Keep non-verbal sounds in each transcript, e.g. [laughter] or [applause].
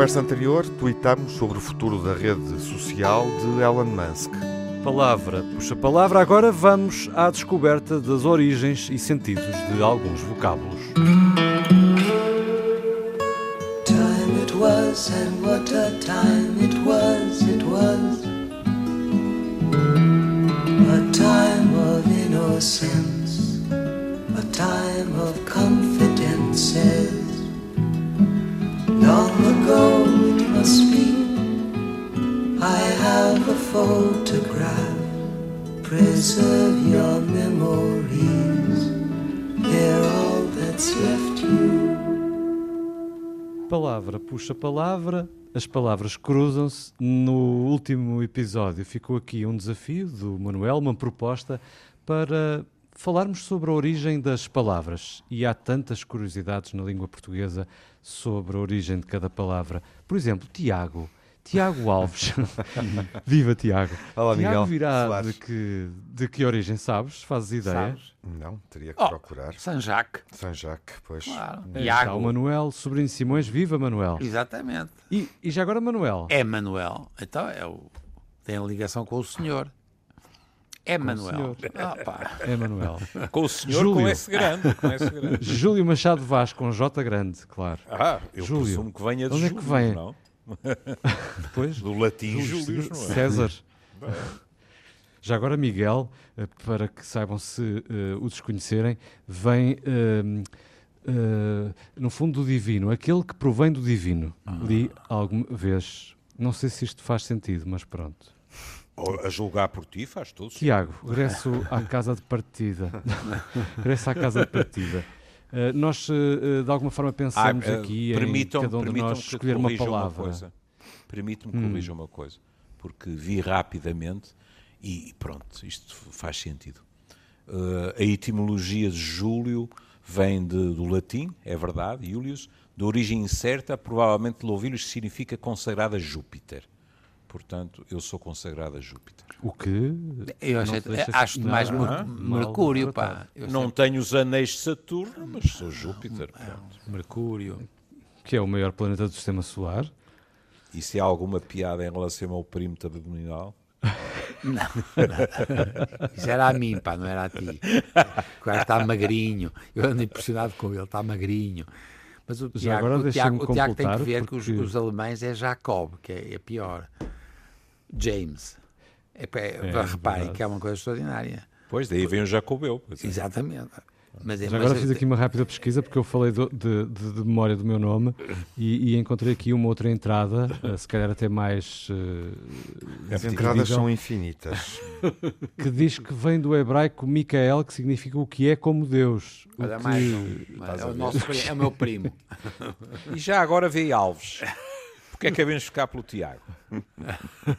conversa anterior, tweetamos sobre o futuro da rede social de Elon Musk. Palavra puxa palavra, agora vamos à descoberta das origens e sentidos de alguns vocábulos. Time it was and what a time it was, it was A time of innocence, a time of It must be I have a photograph. Preserve your memories. They're all that's left you. Palavra puxa palavra, as palavras cruzam-se. No último episódio ficou aqui um desafio do Manuel, uma proposta para falarmos sobre a origem das palavras. E há tantas curiosidades na língua portuguesa sobre a origem de cada palavra. Por exemplo, Tiago Tiago Alves. [laughs] Viva Tiago. Olá, Tiago Miguel. virá de que, de que origem sabes? Fazes ideia? Sabes? Não, teria que oh, procurar. São Jacques. São Jacques, pois. Claro. Tiago. o Manuel, sobrinho de Simões. Viva, Manuel. Exatamente. E, e já agora, Manuel? É Manuel. Então é o, tem a ligação com o senhor. É Manuel. Ah, é Manuel. Com o senhor Júlio. com S grande, com S grande. Júlio Machado Vaz com J grande, claro. Ah, eu Júlio. presumo que venha de Onde Júlio, é que vem? não? [laughs] Pois, do latim Júlio, não é? César. Já agora, Miguel, eh, para que saibam se uh, o desconhecerem, vem, uh, uh, no fundo, do divino, aquele que provém do divino. Ah. Li alguma vez, não sei se isto faz sentido, mas pronto. A julgar por ti faz tudo. Tiago, regresso à casa de partida. [laughs] regresso à casa de partida. Uh, nós, uh, de alguma forma, pensamos ah, uh, aqui em cada um de nós escolher uma palavra. Permite-me hum. corrigir uma coisa, porque vi rapidamente e pronto, isto faz sentido. a etimologia de Júlio vem de, do latim, é verdade, Julius, de origem incerta, provavelmente louvilhos significa consagrado a Júpiter. Portanto, eu sou consagrado a Júpiter. O que? Eu acho, acho mais não, Mercúrio, pá. Eu não sei. tenho os anéis de Saturno, mas sou Júpiter. Não, Mercúrio. Que é o maior planeta do sistema solar. E se há alguma piada em relação ao perímetro abdominal? Não, não. Isso era a mim, pá, não era a ti. O cara está magrinho. Eu ando impressionado com ele, está magrinho. Mas o Tiago, o Tiago, o Tiago tem que ver porque... que os, os, alemães é Jacob, que é, é pior. James. É, é, é reparem que é uma coisa extraordinária. Pois, daí vem o Jacobeu. Exatamente. Mas, é, mas agora fiz aqui uma rápida pesquisa porque eu falei do, de, de, de, memória do meu nome e, e, encontrei aqui uma outra entrada, uh, se calhar até mais. Uh, As entradas são infinitas. Que diz que vem do hebraico Micael, que significa o que é como Deus. Olha, que... mais um. É o, nosso, é o meu primo. [laughs] E já agora veio Alves. Porquê é que devemos ficar pelo Tiago?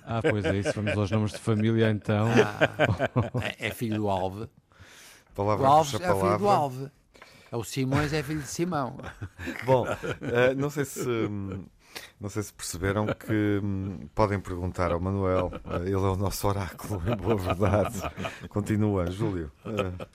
Ah, pois é isso. Vamos aos nomes de família então. Ah, é, é filho do Alve. Palavra o Alves é palavra. filho do Alve. É o Simões é filho de Simão. Bom, uh, não sei se. Não sei se perceberam que hum, podem perguntar ao Manuel, uh, ele é o nosso oráculo, em boa verdade. Continua, Júlio. Uh,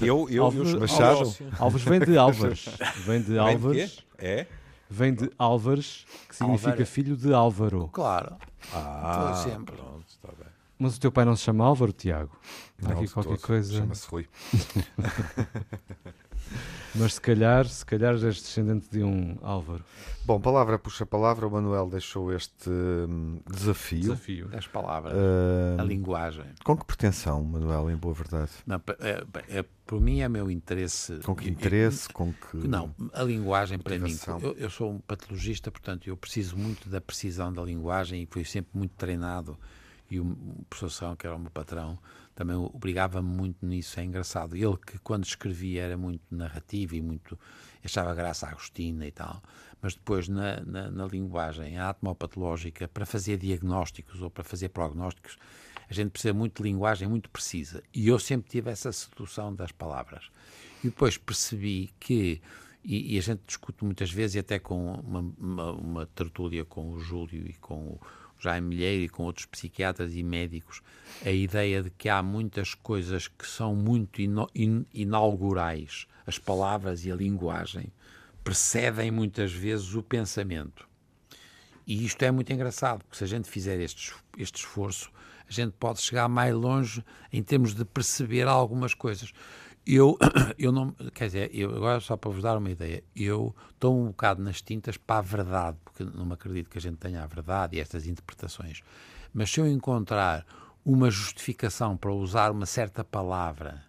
eu, eu Alves, Machado. Alves vem de Álvares. Vem de Álvares. É? Vem de Álvares, que significa Álvaro. filho de Álvaro. Claro. Ah, sempre. Pronto, está bem. Mas o teu pai não se chama Álvaro, Tiago? Há aqui qualquer coisa. Chama-se Rui. [laughs] Mas se calhar, se calhar és descendente de um Álvaro. Bom, palavra puxa palavra, o Manuel deixou este hum, desafio. Desafio das palavras, uh, a linguagem. Com que pretensão, Manuel, em boa verdade? Não, é, é, por mim é meu interesse. Com que interesse? com que. Não, a linguagem motivação. para mim. Eu, eu, sou um patologista, portanto, eu preciso muito da precisão da linguagem e fui sempre muito treinado. E o professor São, que era o meu patrão, também obrigava-me muito nisso. É engraçado. Ele que, quando escrevia, era muito narrativo e muito. achava graça a Agostina e tal. Mas depois, na, na, na linguagem atmopatológica, para fazer diagnósticos ou para fazer prognósticos, a gente precisa muito de linguagem muito precisa. E eu sempre tive essa sedução das palavras. E depois percebi que. E, e a gente discute muitas vezes, e até com uma, uma, uma tertúlia com o Júlio e com o Jaime Milheiro e com outros psiquiatras e médicos, a ideia de que há muitas coisas que são muito inaugurais, as palavras e a linguagem, precedem muitas vezes o pensamento. E isto é muito engraçado, porque se a gente fizer este, este esforço, a gente pode chegar mais longe em termos de perceber algumas coisas. Eu, [coughs] eu não, quer dizer, eu, agora só para vos dar uma ideia, eu estou um bocado nas tintas para a verdade, porque não acredito que a gente tenha a verdade e estas interpretações. Mas se eu encontrar uma justificação para usar uma certa palavra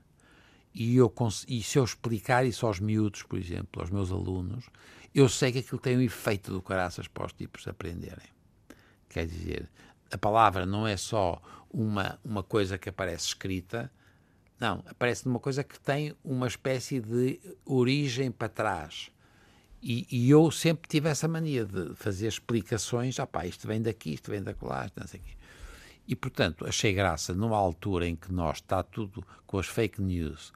e, eu, e se eu explicar isso aos miúdos, por exemplo, aos meus alunos, eu sei que aquilo tem um efeito do caraças para os tipos aprenderem. Quer dizer, a palavra não é só uma, uma coisa que aparece escrita, não, aparece numa coisa que tem uma espécie de origem para trás. E, e, eu sempre tive essa mania de fazer explicações, ah pá, isto vem daqui, isto vem da colagem, não sei aqui. E, portanto, achei graça numa altura em que nós está tudo com as fake news,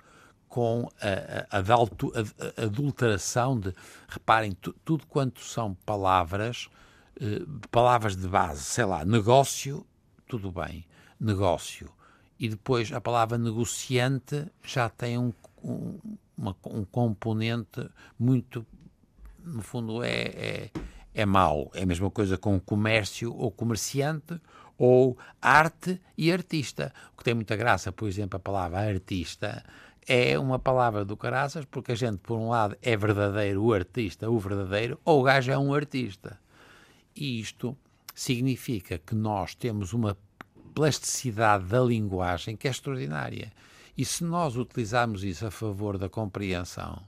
com a, a, a, a adulteração de, reparem, tu, tudo quanto são palavras, eh, palavras de base, sei lá, negócio, tudo bem, negócio e depois a palavra negociante já tem um, um, uma, um componente muito, no fundo, é, é, é mau. É a mesma coisa com comércio ou comerciante ou arte e artista. O que tem muita graça, por exemplo, a palavra artista é uma palavra do caraças, porque a gente, por um lado, é verdadeiro o artista, o verdadeiro, ou o gajo é um artista. E isto significa que nós temos uma plasticidade da linguagem que é extraordinária. E se nós utilizarmos isso a favor da compreensão,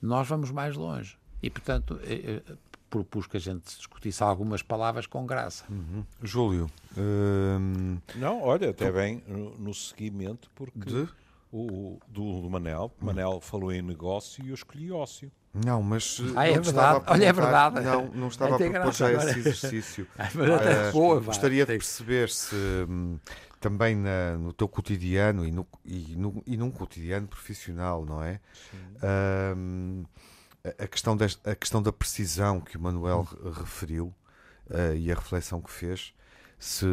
nós vamos mais longe. E, portanto, eh, eh, propus que a gente discutisse algumas palavras com graça. Uhum. Júlio. Hum... Não, olha, até bem no, no seguimento, porque de? o, do, do Manel, hum. Manel falou em negócio e eu escolhi ócio. Não, mas. Ah, é verdade. Olha, é verdade. Não, não estava a propor já esse exercício. [laughs] uh, boa, gostaria de perceber se hum, também na, no teu cotidiano e, no, e, no, e num cotidiano profissional, não é? Uh, a, questão desta, a questão da precisão que o Manuel referiu uh, e a reflexão que fez, se,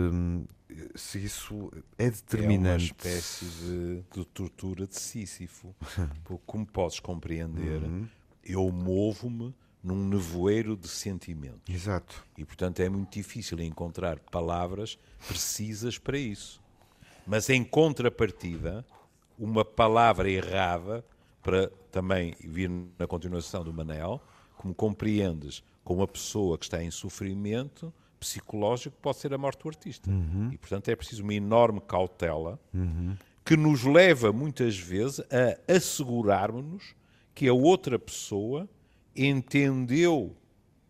se isso é determinante. É uma espécie de, de tortura de Sísifo. [laughs] Como podes compreender. Uhum eu movo-me num nevoeiro de sentimentos. Exato. E, portanto, é muito difícil encontrar palavras precisas para isso. Mas, em contrapartida, uma palavra errada, para também vir na continuação do Manel, como compreendes, com uma pessoa que está em sofrimento psicológico, pode ser a morte do artista. Uhum. E, portanto, é preciso uma enorme cautela uhum. que nos leva, muitas vezes, a assegurarmos-nos que a outra pessoa entendeu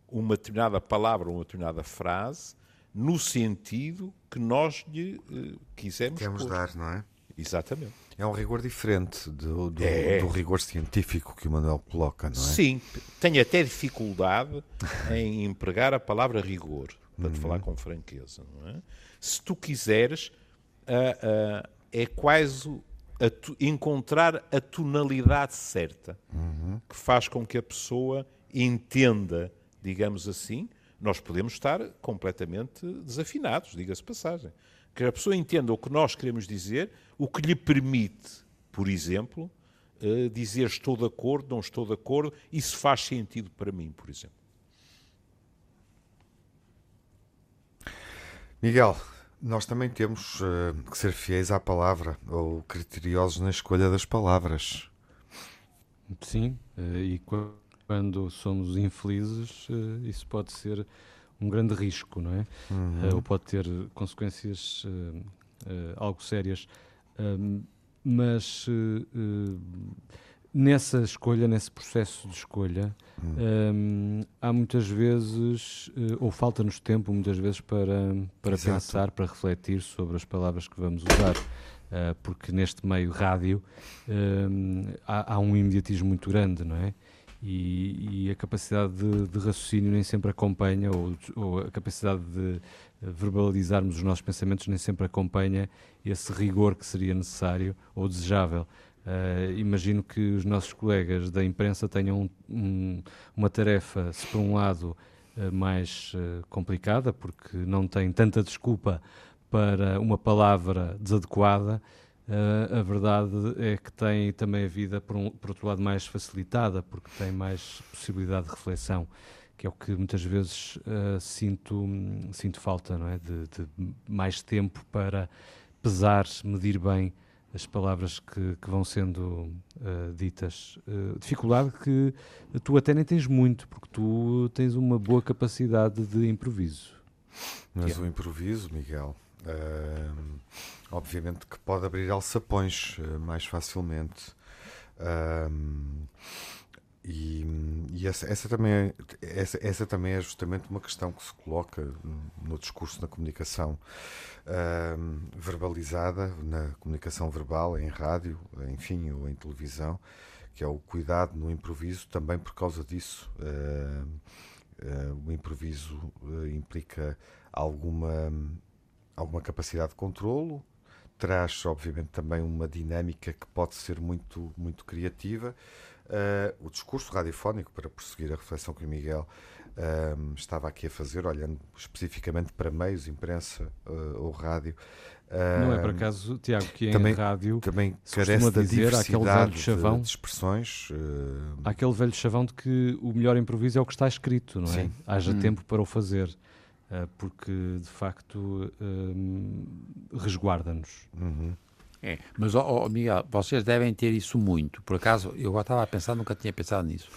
uma determinada palavra, uma determinada frase, no sentido que nós lhe uh, quisemos Queremos dar, não é? Exatamente. É um rigor diferente do, do, é. do, rigor científico que o Manuel coloca, não é? Sim, tenho até dificuldade em empregar a palavra rigor, para te uhum. falar com franqueza, não é? Se tu quiseres, uh, uh, é quase a tu, encontrar a tonalidade certa uhum. que faz com que a pessoa entenda, digamos assim, nós podemos estar completamente desafinados, diga-se passagem. Que a pessoa entenda o que nós queremos dizer, o que lhe permite, por exemplo, uh, dizer estou de acordo, não estou de acordo, isso faz sentido para mim, por exemplo. Miguel, nós também temos uh, que ser fiéis à palavra ou criteriosos na escolha das palavras. Sim, uh, e quando somos infelizes, uh, isso pode ser um grande risco, não é? Uhum. ou pode ter consequências algo sérias. mas nessa escolha, nesse processo de escolha, hum. um, há muitas vezes, uh, ou falta-nos tempo muitas vezes para, para pensar, para refletir sobre as palavras que vamos usar. Uh, porque neste meio rádio há, há, um imediatismo muito grande, não é? E, e a capacidade de, de, raciocínio nem sempre acompanha, ou, ou a capacidade de verbalizarmos os nossos pensamentos nem sempre acompanha esse rigor que seria necessário ou desejável. Uh, imagino que os nossos colegas da imprensa tenham um, uma tarefa, se por um lado uh, mais uh, complicada, porque não têm tanta desculpa para uma palavra desadequada, Uh, a verdade é que tem também a vida, por, um, por outro lado, mais facilitada, porque tem mais possibilidade de reflexão, que é o que muitas vezes uh, sinto, sinto falta, não é? De, de, mais tempo para pesar, medir bem as palavras que, que vão sendo uh, ditas. dificuldade que tu até nem tens muito, porque tu tens uma boa capacidade de improviso. Mas é. o improviso, Miguel, obviamente que pode abrir alçapões uh, mais facilmente. e, e essa, essa, também é, essa, essa, também é justamente uma questão que se coloca no discurso na comunicação verbalizada, na comunicação verbal, em rádio, enfim, ou em televisão, que é o cuidado no improviso, também por causa disso. Uh, uh, o improviso uh, implica alguma, alguma capacidade de controlo, traz, obviamente, também uma dinâmica que pode ser muito, muito criativa. Uh, o discurso radiofónico, para prosseguir a reflexão que o Miguel uh, estava aqui a fazer, olhando especificamente para meios, imprensa uh, ou rádio. Não é por acaso, Tiago, que também, em rádio também carece de dizer aquele velho chavão de, expressões. Há aquele velho chavão de que o melhor improviso é o que está escrito, não é? Sim. Haja hum. tempo para o fazer. Eh, porque de facto um, resguarda-nos. Uhum. É, mas, oh, oh, Miguel, vocês devem ter isso muito. Por acaso, eu agora estava a pensar, nunca tinha pensado nisso.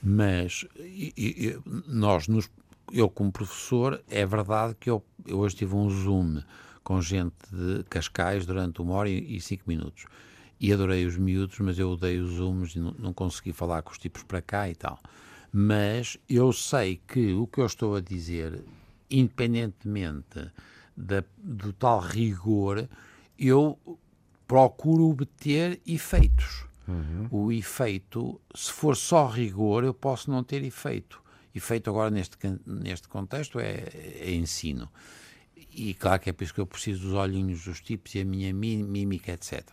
Mas e, e, nós, nos, eu como professor, é verdade que eu, eu, hoje tive um Zoom com gente de Cascais durante uma hora e, e cinco minutos. E adorei os miúdos, mas eu odeio os Zooms e não, não consegui falar com os tipos para cá e tal. Mas eu sei que o que eu estou a dizer independentemente da, do tal rigor, eu procuro obter efeitos. Uhum. O efeito, se for só rigor, eu posso não ter efeito. Efeito agora neste, neste contexto é, é ensino. E claro que é por isso que eu preciso dos olhinhos dos tipos e a minha mímica, etc.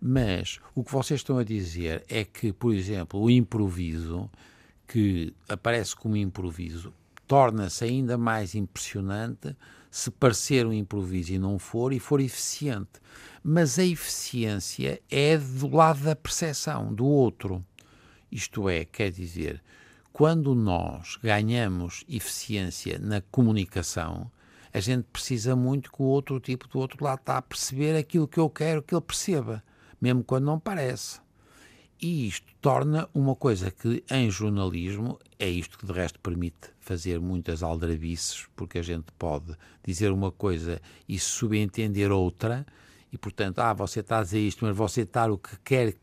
Mas o que vocês estão a dizer é que, por exemplo, o improviso, que aparece como improviso, torna-se ainda mais impressionante se parecer um improviso e não for, e for eficiente. Mas a eficiência é do lado da percepção, do outro. Isto é, quer dizer, quando nós ganhamos eficiência na comunicação, a gente precisa muito que o outro tipo do outro lado está a perceber aquilo que eu quero que ele perceba, mesmo quando não parece. E isto torna uma coisa que em jornalismo é isto que de resto permite fazer muitas aldrabices, porque a gente pode dizer uma coisa e subentender outra, e portanto, ah, você está a dizer isto, mas você está o que quer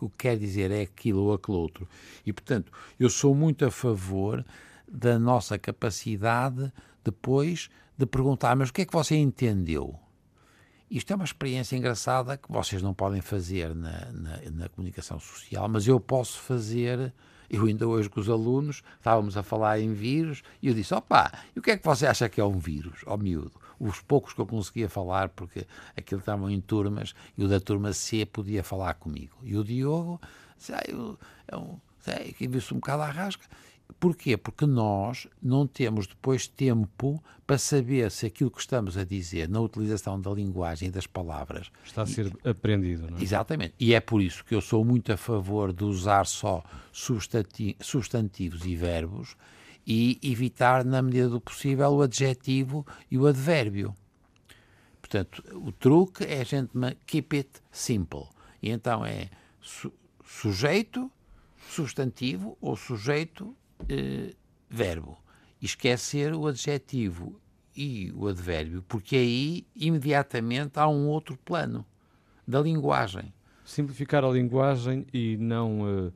o que quer dizer é aquilo ou aquele outro. E portanto, eu sou muito a favor da nossa capacidade depois de perguntar, mas o que é que você entendeu? Isto é uma experiência engraçada que vocês não podem fazer na, na, na, comunicação social, mas eu posso fazer. Eu ainda hoje com os alunos estávamos a falar em vírus e eu disse: opá, e o que é que você acha que é um vírus, ó oh, miúdo? Os poucos que eu conseguia falar, porque aquilo estavam em turmas e o da turma C podia falar comigo. E o Diogo, sei, eu, eu, sei, que viu-se um bocado à rasca. Porquê? Porque nós não temos depois tempo para saber se aquilo que estamos a dizer na utilização da linguagem e das palavras está a ser e, aprendido. Não é? Exatamente. E é por isso que eu sou muito a favor de usar só substantivos e verbos e evitar, na medida do possível, o adjetivo e o advérbio. Portanto, o truque é a gente keep it simple. E então é su sujeito, substantivo ou sujeito eh, verbo. E esquecer o adjetivo e o advérbio, porque aí imediatamente há um outro plano da linguagem. Simplificar a linguagem e não, uh,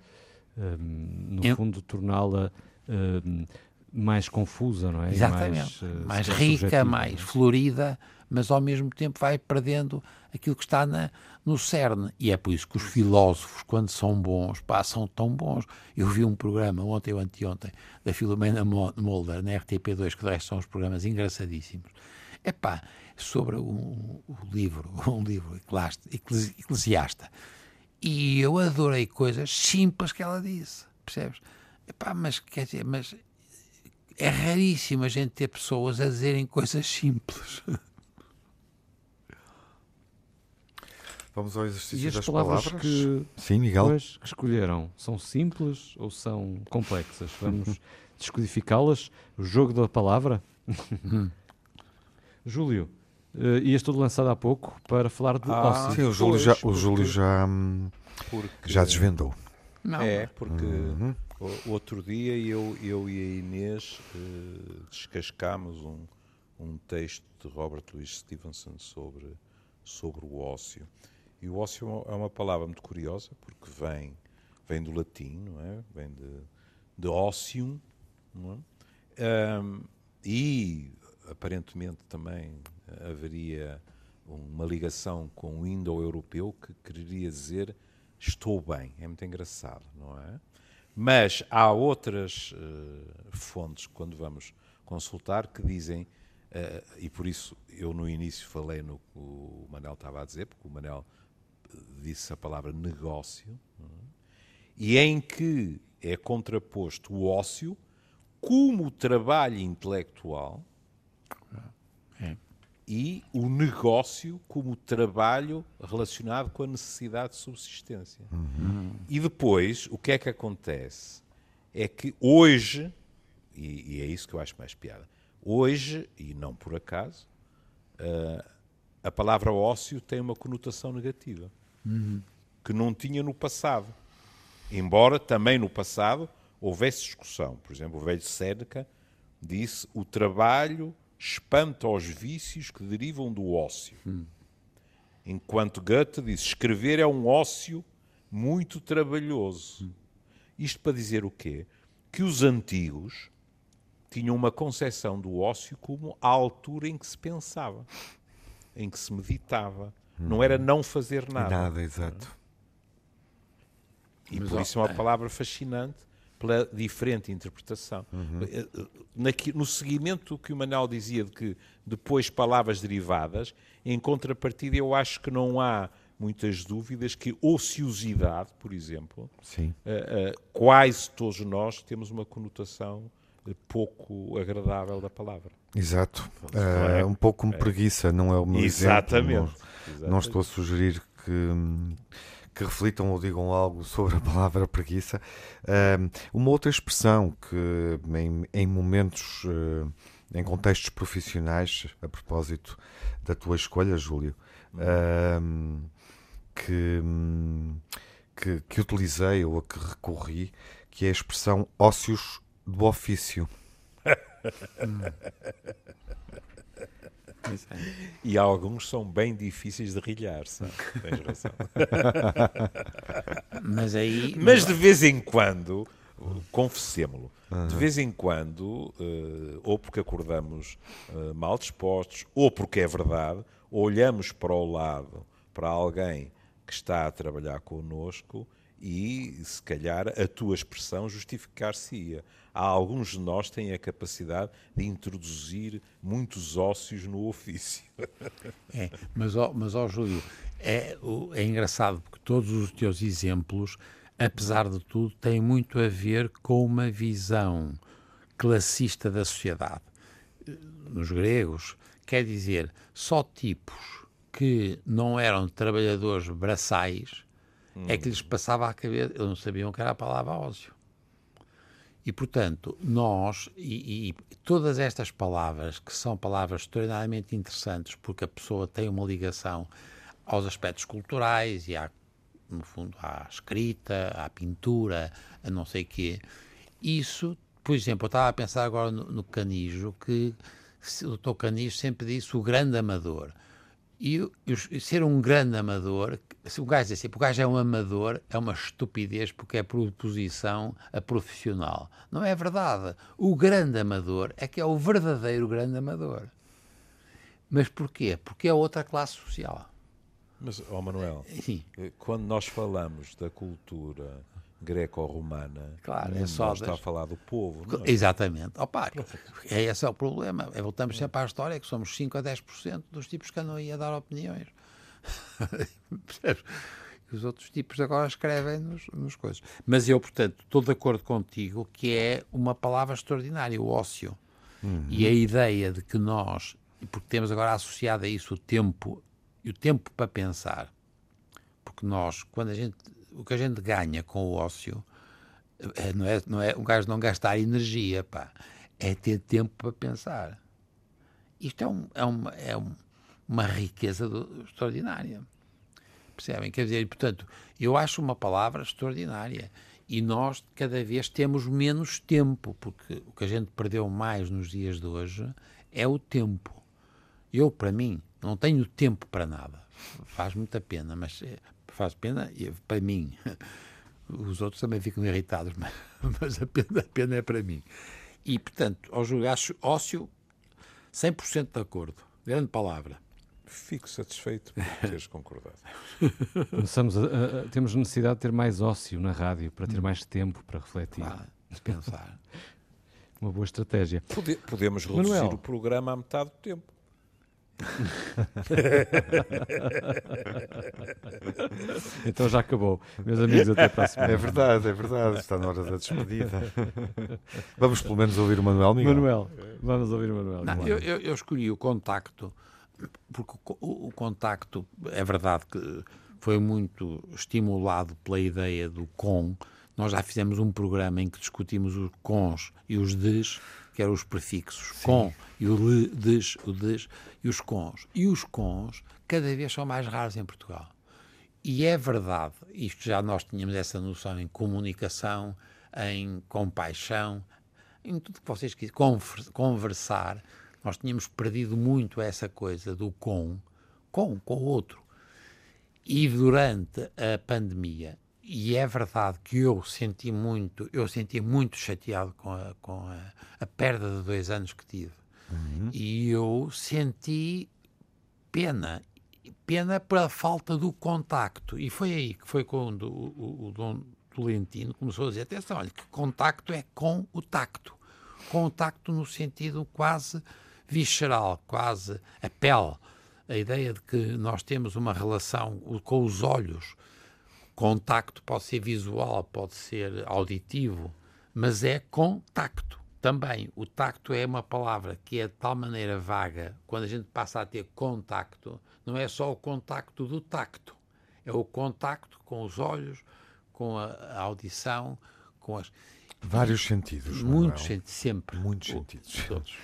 uh, no Eu... fundo, torná-la uh, mais confusa, não é? Exatamente. Mais, mais rica, mais florida, mas ao mesmo tempo vai perdendo aquilo que está na, no cerne. E é por isso que os filósofos, quando são bons, passam tão bons. Eu vi um programa ontem ou anteontem da Filomena Mulder na RTP2, que de resto são os programas engraçadíssimos. É pá, sobre um, [laughs] um livro, um livro eclesiasta. E eu adorei coisas simples que ela disse, percebes? Epá, mas quer dizer, mas é raríssimo a gente ter pessoas a dizerem coisas simples. [laughs] Vamos ao exercício e as das palavras, palavras. Que, Sim, Miguel. Pois, que escolheram são simples ou são complexas? Vamos [laughs] descodificá-las. O jogo da palavra. Júlio, uh, ias tudo lançado há pouco para falar de ah, ócio. Sim, o Júlio já, o Júlio já, hum, já desvendou. Não. É, porque uhum. o, outro dia eu, eu e a Inês uh, descascámos um, um texto de Robert Louis Stevenson sobre, sobre o ócio. E o ócio é uma palavra muito curiosa, porque vem, vem do latim, não é? Vem de, de não é? Um, e aparentemente também haveria uma ligação com o indo-europeu que queria dizer estou bem. É muito engraçado, não é? Mas há outras uh, fontes, quando vamos consultar, que dizem, uh, e por isso eu no início falei no que o Manel estava a dizer, porque o Manel disse a palavra negócio, é? e em que é contraposto o ócio como trabalho intelectual é. e o negócio como trabalho relacionado com a necessidade de subsistência. Uhum. E depois, o que é que acontece? É que hoje, e, e, é isso que eu acho mais piada, hoje, e não por acaso, uh, a palavra ócio tem uma conotação negativa uhum. que não tinha no passado. Embora também no passado houvesse discussão. Por exemplo, o velho Sêneca disse o trabalho espanta os vícios que derivam do ócio. Uhum. Enquanto Goethe disse escrever é um ócio muito trabalhoso. Uhum. Isto para dizer o quê? Que os antigos tinham uma concepção do ócio como a altura em que se pensava, em que se meditava, não era não fazer nada. Nada, exato. E Mas, por isso é uma é. palavra fascinante pela diferente interpretação. Uhum. Eh, eh, no seguimento que o Manuel dizia de que depois palavras derivadas, em contrapartida eu acho que não há muitas dúvidas que ociosidade, por exemplo, Sim. Uh, uh, quase todos nós temos uma conotação pouco agradável da palavra. Exato. Uh, um pouco como é. preguiça, não é o meu Exatamente. exemplo. Não, não estou a sugerir que, que reflitam ou digam algo sobre a palavra preguiça. Uh, uma outra expressão que em, em momentos, uh, em contextos profissionais, a propósito da tua escolha, Júlio, que, que, que utilizei ou a que recorri, que é a expressão ócios do ofício. [laughs] E alguns são bem difíceis de rilhar, sabe? Tens razão. [laughs] Mas aí. Mas de vez em quando, confessemos-lo, de vez em quando, uh, ou porque acordamos uh, mal dispostos, ou porque é verdade, olhamos para o lado, para alguém que está a trabalhar connosco e, se calhar, a tua expressão justificar-se-ia. Há alguns de nós têm a capacidade de introduzir muitos ócios no ofício. [laughs] É, mas, ó, mas ó, Júlio, é, é engraçado porque todos os teus exemplos, apesar de tudo, têm muito a ver com uma visão classista da sociedade. Nos gregos, quer dizer, só tipos que não eram trabalhadores braçais hum. é que lhes passava a cabeça, eles não sabiam que era a palavra ócio. E, portanto, nós, e, e, todas estas palavras, que são palavras extraordinariamente interessantes, porque a pessoa tem uma ligação aos aspectos culturais e, à, no fundo, à escrita, à pintura, a não sei quê, isso, por exemplo, eu estava a pensar agora no, no Canijo, que o Dr. Canijo sempre disse o grande amador. E, e ser um grande amador, se o gajo diz assim, o gajo é um amador, é uma estupidez porque é por oposição a profissional. Não é verdade. O grande amador é que é o verdadeiro grande amador. Mas porquê? Porque é outra classe social. Mas, ó oh Manuel, Sim. Eh, quando nós falamos da cultura greco-romana. Claro, é só. está a falar do povo. É? Exatamente. Opa, é esse é o problema. É, voltamos sempre à história que somos 5 a 10% dos tipos que andam aí a dar opiniões. [laughs] Os outros tipos agora escrevem nos, nos coisas. Mas eu, portanto, estou de acordo contigo que é uma palavra extraordinária, o ócio. Uhum. E a ideia de que nós, porque temos agora associado a isso o tempo, e o tempo para pensar, porque nós, quando a gente, o que a gente ganha com o ócio, é, não é, não é um gajo não gastar energia, pá, é ter tempo para pensar. Isto é, um, é, uma, é um, uma riqueza do, extraordinária. Percebem? Quer dizer, portanto, eu acho uma palavra extraordinária. E nós cada vez temos menos tempo, porque o que a gente perdeu mais nos dias de hoje é o tempo. Eu, para mim, não tenho tempo para nada. Faz muita pena, mas eh, faz pena para mim. [laughs] Os outros também ficam irritados, [laughs] mas, mas a, pena, a pena é para mim. E, portanto, ao julgar ócio, 100% de acordo. Grande palavra. Fico satisfeito por teres concordado. [laughs] Começamos a, a, temos necessidade de ter mais ócio na rádio, para ter hum. mais tempo para refletir. Claro, pensar. Uma boa estratégia. Pode, podemos reduzir Manuel. o programa à metade do tempo. [laughs] então já acabou. Meus amigos, até para a semana. É verdade, é verdade. Está na hora da despedida. [laughs] Vamos pelo menos ouvir o Manuel Miguel. Manuel, vamos ouvir o Manuel. Não, eu, eu, eu, escolhi o contacto, porque o, o, o contacto, é verdade que foi muito estimulado pela ideia do com. Nós já fizemos um programa em que discutimos os cons e os des que eram os prefixos Sim. com e o le, des, o des e os cons. E os cons cada vez são mais raros em Portugal. E é verdade, isto já nós tínhamos essa noção em comunicação, em compaixão, em tudo que vocês quiserem, conversar, nós tínhamos perdido muito essa coisa do com, com, com o outro. E durante a pandemia, e é verdade que eu senti muito, eu senti muito chateado com a, com a, a perda de dois anos que tive. Uhum. E eu senti pena, pena pela falta do contacto. E foi aí que foi quando o, o, o Dom Tolentino começou a dizer: atenção, olha, que contacto é com o tacto. Contacto no sentido quase visceral, quase a pele. A ideia de que nós temos uma relação com os olhos Contacto pode ser visual, pode ser auditivo, mas é contacto também. O tacto é uma palavra que é de tal maneira vaga, quando a gente passa a ter contacto, não é só o contacto do tacto, é o contacto com os olhos, com a audição, com as. Vários sentidos. Muitos sentidos, sempre. Muitos sentidos. Todos.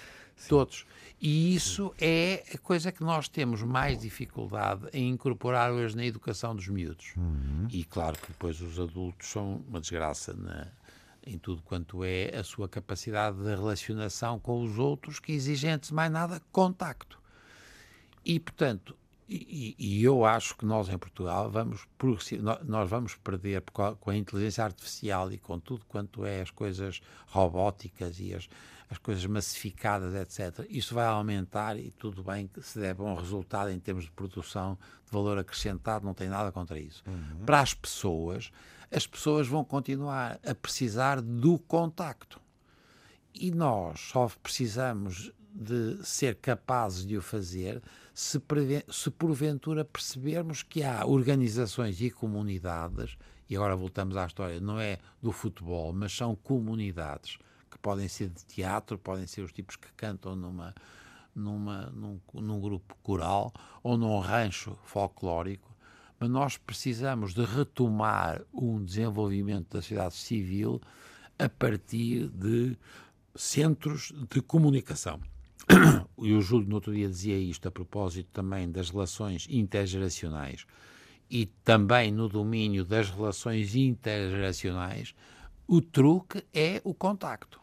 Todos. E isso é a coisa que nós temos mais dificuldade em incorporar hoje na educação dos miúdos. Uhum. E claro que depois os adultos são uma desgraça na, em tudo quanto é a sua capacidade de relacionação com os outros, que exige antes de mais nada contacto. E, portanto, e, e, eu acho que nós em Portugal vamos nós vamos perder com a inteligência artificial e com tudo quanto é as coisas robóticas e as, as coisas massificadas, etc. Isso vai aumentar e tudo bem que se der bom resultado em termos de produção de valor acrescentado, não tem nada contra isso. Uhum. Para as pessoas, as pessoas vão continuar a precisar do contacto. E nós só precisamos de ser capazes de o fazer se, se porventura percebermos que há organizações e comunidades, e agora voltamos à história, não é do futebol, mas são comunidades que podem ser de teatro, podem ser os tipos que cantam numa, numa, num, num grupo coral ou num rancho folclórico, mas nós precisamos de retomar um desenvolvimento da sociedade civil a partir de centros de comunicação. [coughs] E o Júlio no outro dia dizia isto a propósito também das relações intergeracionais e também no domínio das relações intergeracionais, o truque é o contacto.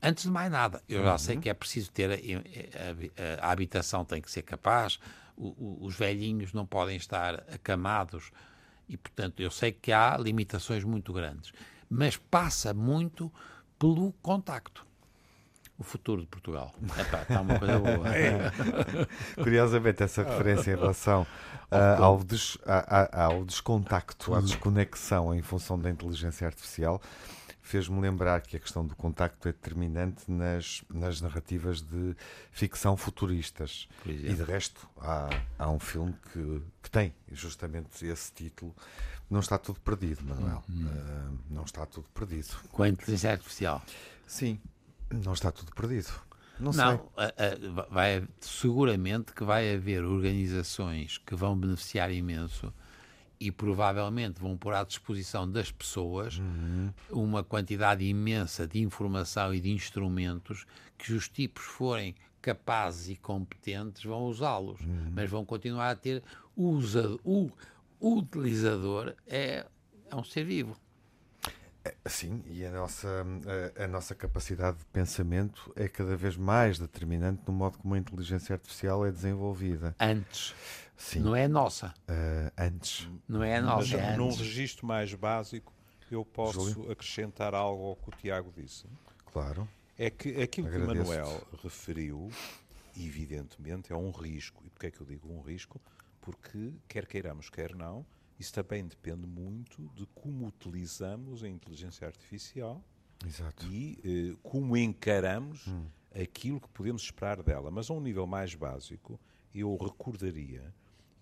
Antes de mais nada, eu já uhum. sei que é preciso ter a, a, a, habitação tem que ser capaz, o, o, os velhinhos não podem estar acamados e, portanto, eu sei que há limitações muito grandes, mas passa muito pelo contacto o futuro de Portugal. Epá, está uma coisa boa. [laughs] É. Curiosamente, essa referência em relação uh, ao, des, a, a, ao descontacto, à desconexão em função da inteligência artificial, fez-me lembrar que a questão do contacto é determinante nas, nas narrativas de ficção futuristas. E de resto, há, há um filme que, que tem justamente esse título. Não está tudo perdido, Manuel. Uhum. Uh, não está tudo perdido. Com a inteligência artificial. Sim, não está tudo perdido. Não, não vai, seguramente que vai haver organizações que vão beneficiar imenso e provavelmente vão pôr à disposição das pessoas uhum. uma quantidade imensa de informação e de instrumentos que os tipos forem capazes e competentes vão usá-los, uhum. mas vão continuar a ter usa, o, o utilizador é, é um ser vivo. É, sim, e a nossa, a, a, nossa capacidade de pensamento é cada vez mais determinante no modo como a inteligência artificial é desenvolvida. Antes. Sim. Não é nossa. Uh, antes. Não é nossa. Mas, é num registro mais básico, eu posso Júlio? acrescentar algo ao que o Tiago disse. Claro. É que aquilo que o Manuel referiu, evidentemente, é um risco. E porquê é que eu digo um risco? Porque, quer queiramos, quer não, isso também depende muito de como utilizamos a inteligência artificial Exato. e eh, como encaramos hum. aquilo que podemos esperar dela. Mas a um nível mais básico, eu recordaria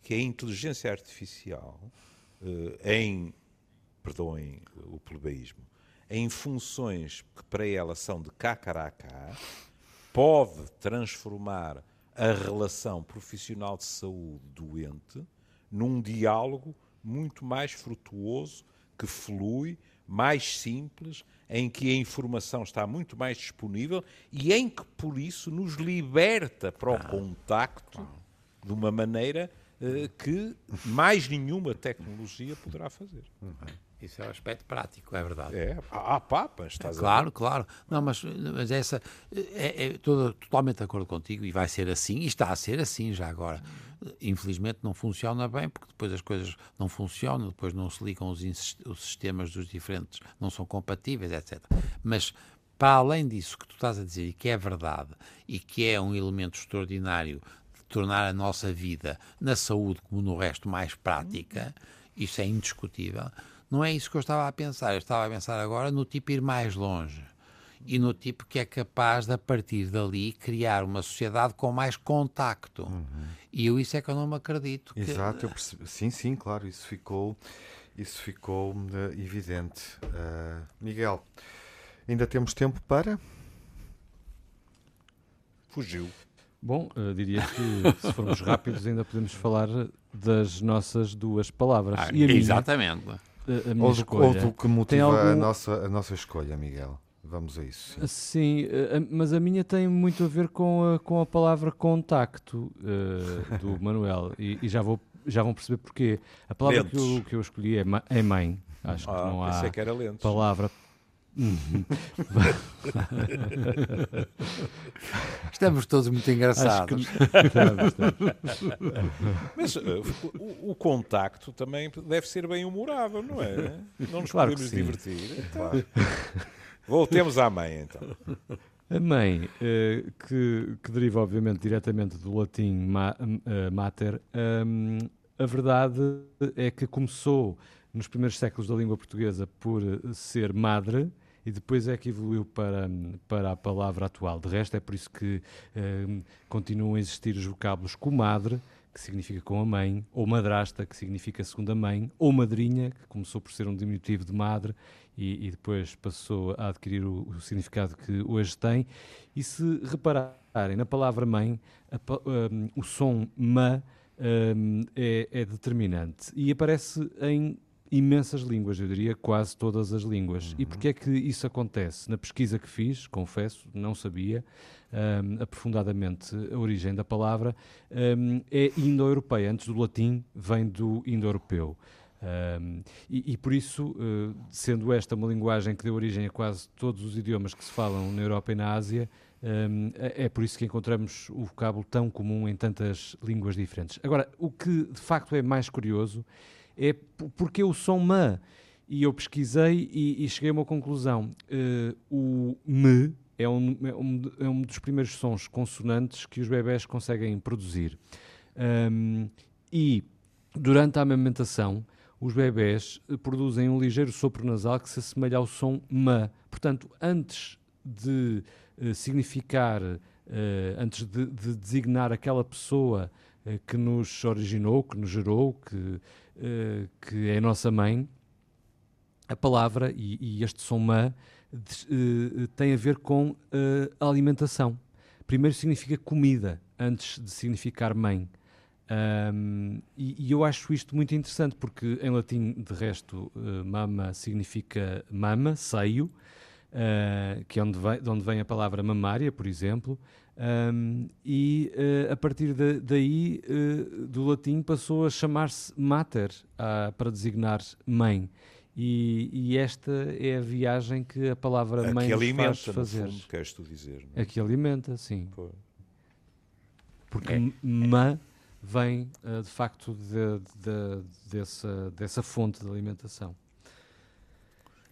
que a inteligência artificial, eh, em, perdoem o plebeísmo, em funções que para ela são de cá para cá, pode transformar a relação profissional de saúde doente num diálogo muito mais frutuoso, que flui, mais simples, em que a informação está muito mais disponível e em que, por isso, nos liberta para o ah, contacto de uma maneira uh, que mais nenhuma tecnologia poderá fazer. Uhum. Isso é o um aspecto prático, é verdade. É, há papas, estás Claro, claro. Não, mas, mas essa. É, é totalmente de acordo contigo e vai ser assim, e está a ser assim já agora. Infelizmente não funciona bem, porque depois as coisas não funcionam, depois não se ligam os, os sistemas dos diferentes, não são compatíveis, etc. Mas para além disso que tu estás a dizer e que é verdade e que é um elemento extraordinário de tornar a nossa vida na saúde como no resto mais prática, isso é indiscutível não é isso que eu estava a pensar. Eu estava a pensar agora no tipo ir mais longe e no tipo que é capaz de, a partir dali, criar uma sociedade com mais contacto. Uhum. E eu isso é que eu não me acredito. Exato, que... eu percebi. Sim, sim, claro, isso ficou, isso ficou uh, evidente. Uh, Miguel, ainda temos tempo para. Fugiu. Bom, uh, diria que se formos rápidos ainda podemos falar das nossas duas palavras. Ah, exatamente. Minha a, a minha ou, do, escolha. Ou do que motiva algum... a, nossa, a nossa escolha, Miguel. Vamos a isso. Sim, sim mas a minha tem muito a ver com a, com a palavra contacto uh, do [laughs] Manuel e, e, já, vou, já vão perceber porquê. A palavra que eu, que eu escolhi é, é mãe. Acho ah, que não há que era palavra. [laughs] Estamos todos muito engraçados. Que... Mas uh, o, o, contacto também deve ser bem humorado, não é? [laughs] Não nos claro podemos divertir. Então. Voltemos à mãe, então. A mãe, uh, que, que, deriva obviamente diretamente do latim uh, mater, um, a verdade é que começou nos primeiros séculos da língua portuguesa por ser madre, e depois é que evoluiu para, para a palavra atual. De resto, é por isso que eh, continuam a existir os vocábulos comadre, que significa com a mãe, ou madrasta, que significa segunda mãe, ou madrinha, que começou por ser um diminutivo de madre e, e depois passou a adquirir o, o, significado que hoje tem. E se repararem na palavra mãe, a, um, o som ma um, é, é, determinante e aparece em imensas línguas, eu diria quase todas as línguas. Uhum. E porquê é que isso acontece? Na pesquisa que fiz, confesso, não sabia um, aprofundadamente a origem da palavra, um, é indo-europeia. Antes do latim, vem do indo-europeu. Um, e, e, por isso, uh, sendo esta uma linguagem que deu origem a quase todos os idiomas que se falam na Europa e na Ásia, um, é, é por isso que encontramos o vocábulo tão comum em tantas línguas diferentes. Agora, o que de facto é mais curioso é porque o som ma. E eu pesquisei e, e cheguei a uma conclusão. Uh, o me é um, é, um, é um, dos primeiros sons consonantes que os bebés conseguem produzir. Um, e durante a amamentação, os bebés eh, produzem um ligeiro sopro nasal que se assemelha ao som ma. Portanto, antes de uh, significar, uh, antes de, de, designar aquela pessoa uh, que nos originou, que nos gerou, que que é a nossa mãe, a palavra e, e este som ma uh, tem a ver com a alimentação. Primeiro significa comida, antes de significar mãe. Um, e, e, eu acho isto muito interessante porque em latim, de resto, uh, mama significa mama, seio, uh, que é onde vem, de onde vem a palavra mamária, por exemplo. Um, e uh, a partir de, daí, do latim, passou a chamar-se mater para designar mãe. E, e, esta é a viagem que a palavra a mãe que alimenta, faz fazer. Fundo, queres tu dizer? Não é? A que alimenta, sim. Pô. Porque é. mã vem uh, de facto de, de, dessa, dessa fonte de alimentação.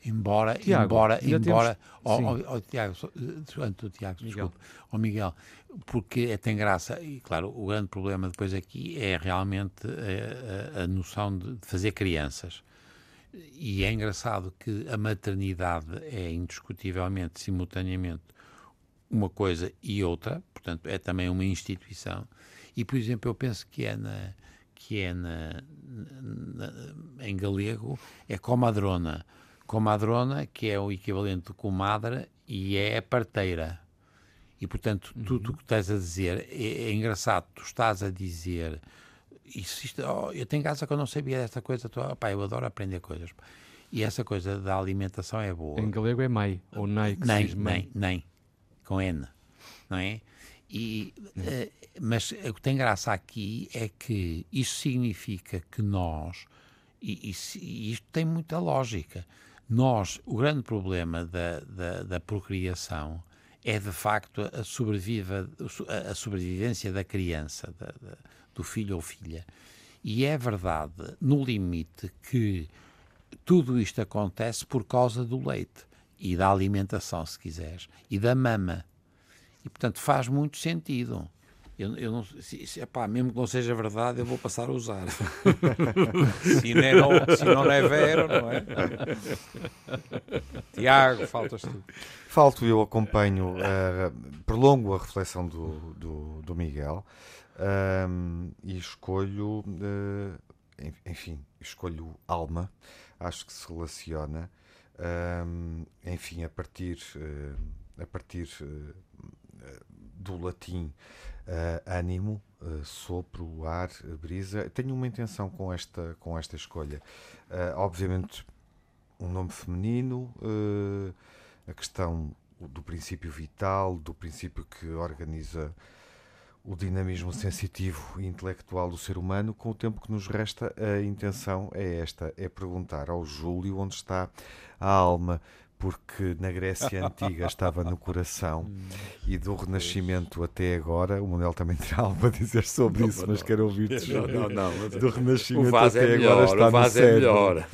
Embora, Tiago, embora, embora, oh, oh, oh, Tiago, antes do Tiago, Miguel. desculpe, oh, Miguel, porque é, tem graça, e claro, o grande problema depois aqui é realmente a, a, a noção de fazer crianças. E é engraçado que a maternidade é indiscutivelmente, simultaneamente, uma coisa e outra, portanto, é também uma instituição. E, por exemplo, eu penso que é na que é na, na em galego é comadrona. Comadrona, que é o equivalente de comadre, e é a parteira. E, portanto, uhum. tudo o que estás a dizer é, é, engraçado. Tu estás a dizer. Isso, isto, oh, eu tenho casa que eu não sabia desta coisa. Oh, pá, eu adoro aprender coisas. E essa coisa da alimentação é boa. Em galego é mãe, ou nei, que nem, nem, nem, com N, não é? E, uh, mas o que tem graça aqui é que isso significa que nós, e, e, e isto tem muita lógica, nós, o grande problema da, da, da procriação é de facto a, sobreviva, a sobrevivência da criança, da, da, do filho ou filha. E é verdade, no limite, que tudo isto acontece por causa do leite e da alimentação, se quiseres, e da mama. E, portanto, faz muito sentido. Eu, eu não, se, se, epá, mesmo que não seja verdade, eu vou passar a usar. [laughs] se, não, é se não é vero, não é? [laughs] Tiago, faltas tu. Falto, eu acompanho, uh, prolongo a reflexão do, do, do Miguel um, e escolho, uh, enfim, escolho alma, acho que se relaciona, um, enfim, a partir, uh, a partir do latim uh, ânimo, uh, sopro, ar, brisa. Tenho uma intenção com esta, com esta escolha. Uh, obviamente, um nome feminino, a questão do princípio vital, do princípio que organiza o dinamismo sensitivo e intelectual do ser humano, com o tempo que nos resta, a intenção é esta: é perguntar ao Júlio onde está a alma porque na Grécia Antiga estava no coração [laughs] e do Renascimento até agora, o Manuel também terá algo a dizer sobre não, isso, não, mas quero ouvir-te. Não, não, não. Do Renascimento até é melhor, agora está no cérebro.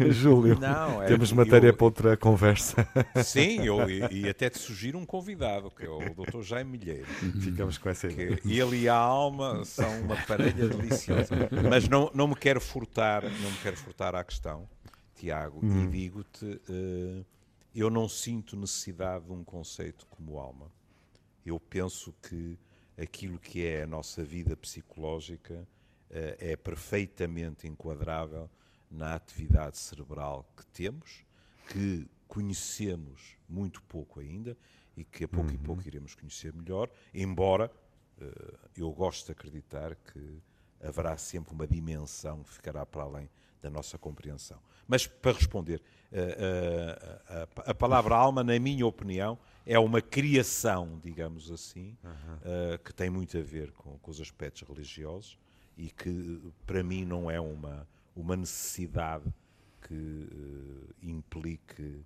É [laughs] [laughs] Júlio, é temos matéria eu... para outra conversa. Sim, eu, e, e, até te sugiro um convidado, que é o Dr. Jaime Milheiro. Ficamos com essa ideia. E ele e a alma são uma parelha deliciosa. Mas não, não me quero furtar, não me quero furtar à questão Tiago, e hum. digo-te, uh, eu não sinto necessidade de um conceito como alma. Eu penso que aquilo que é a nossa vida psicológica uh, é perfeitamente enquadrável na atividade cerebral que temos, que conhecemos muito pouco ainda e que a pouco uhum. e pouco iremos conhecer melhor, embora uh, eu gosto de acreditar que haverá sempre uma dimensão que ficará para além da nossa compreensão. Mas para responder, a, eh, eh, a, palavra alma, na minha opinião, é uma criação, digamos assim, uhum. uh, que tem muito a ver com, com, os aspectos religiosos e que para mim não é uma, uma necessidade que implique,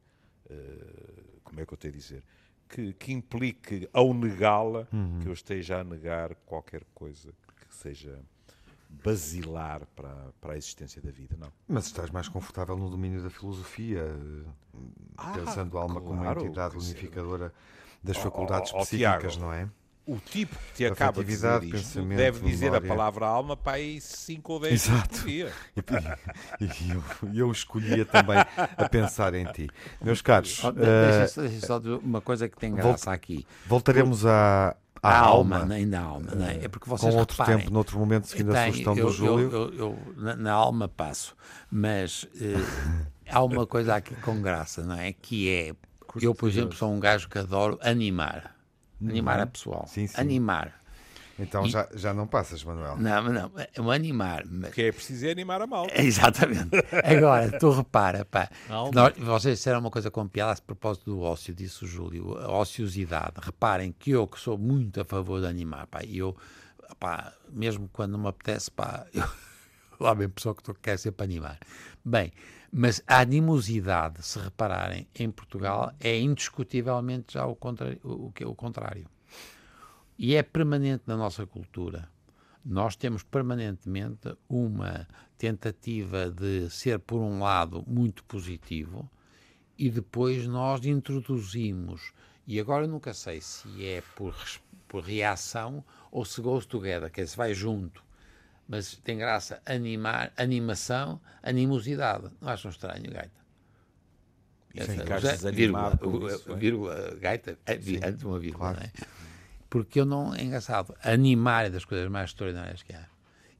como é que eu tenho a dizer, que, que implique ao negá-la uhum. que eu esteja a negar qualquer coisa que seja basilar para, para a existência da vida, não. Mas estás mais confortável no domínio da filosofia, ah, pensando a alma claro, como uma entidade unificadora das oh, faculdades oh, oh, psíquicas, Tiago, não é? O tipo que te acaba de dizer isto deve dizer memória. a palavra alma para aí 5 ou 10 Exato. dia. [laughs] E, e eu, eu, escolhia também a pensar em ti. Meus caros... Oh, deixa, uh, deixa só uma coisa que tem graça aqui. Voltaremos à, a, alma, alma, nem na alma, não é? é porque vocês Com outro reparem, tempo, noutro momento, seguindo tem, a sugestão eu, do Júlio. Eu, eu, eu na, na, alma passo, mas uh, há uma coisa aqui com graça, não é? Que é, eu, por exemplo, sou um gajo que adoro animar. Animar uhum. a pessoal. Sim, sim. Animar. Então e... já, já não passas, Manuel. Não, não, o animar. Mas... Que é preciso é animar a malta. [laughs] Exatamente. Agora, tu repara, pá, nós, vocês disseram uma coisa com piada a propósito do ócio, disse o Júlio, a ociosidade. Reparem que eu, que sou muito a favor de animar, pá, e eu, pá, mesmo quando não me apetece, pá, [laughs] eu, lá bem pessoa que quer sempre animar. Bem, mas a animosidade, se repararem, em Portugal é indiscutivelmente já o, contra, o, o, o contrário e é permanente na nossa cultura. Nós temos permanentemente uma tentativa de ser, por um lado, muito positivo e depois nós introduzimos, e agora nunca sei se é por, por reação ou se goes together, que é se vai junto. Mas tem graça animar, animação, animosidade. Não acham estranho, Gaita? Essa, vírgula, isso, vírgula, Gaita, é, antes uma vírgula, claro. não é? porque eu não, é engraçado, animar é das coisas mais extraordinárias que há.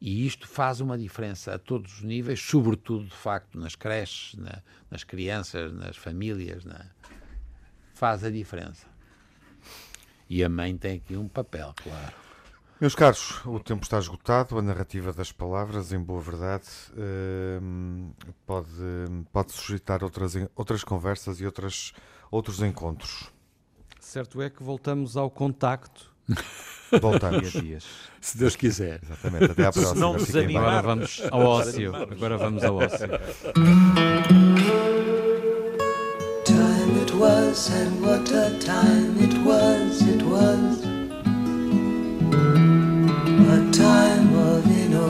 E isto faz uma diferença a todos os níveis, sobretudo, de facto, nas creches, na, nas crianças, nas famílias. Na... Faz a diferença. E a mãe tem aqui um papel, claro. Meus caros, o tempo está esgotado, a narrativa das palavras, em boa verdade, ehm, pode, pode suscitar outras, outras conversas e outras, outros encontros. Certo é que voltamos ao contacto. [laughs] Voltamos. dias. Se Deus quiser. Exatamente. Até à próxima. Se não desanimar. Agora vamos ao ócio. Agora vamos ao ócio. Time it was and what a time it was, it was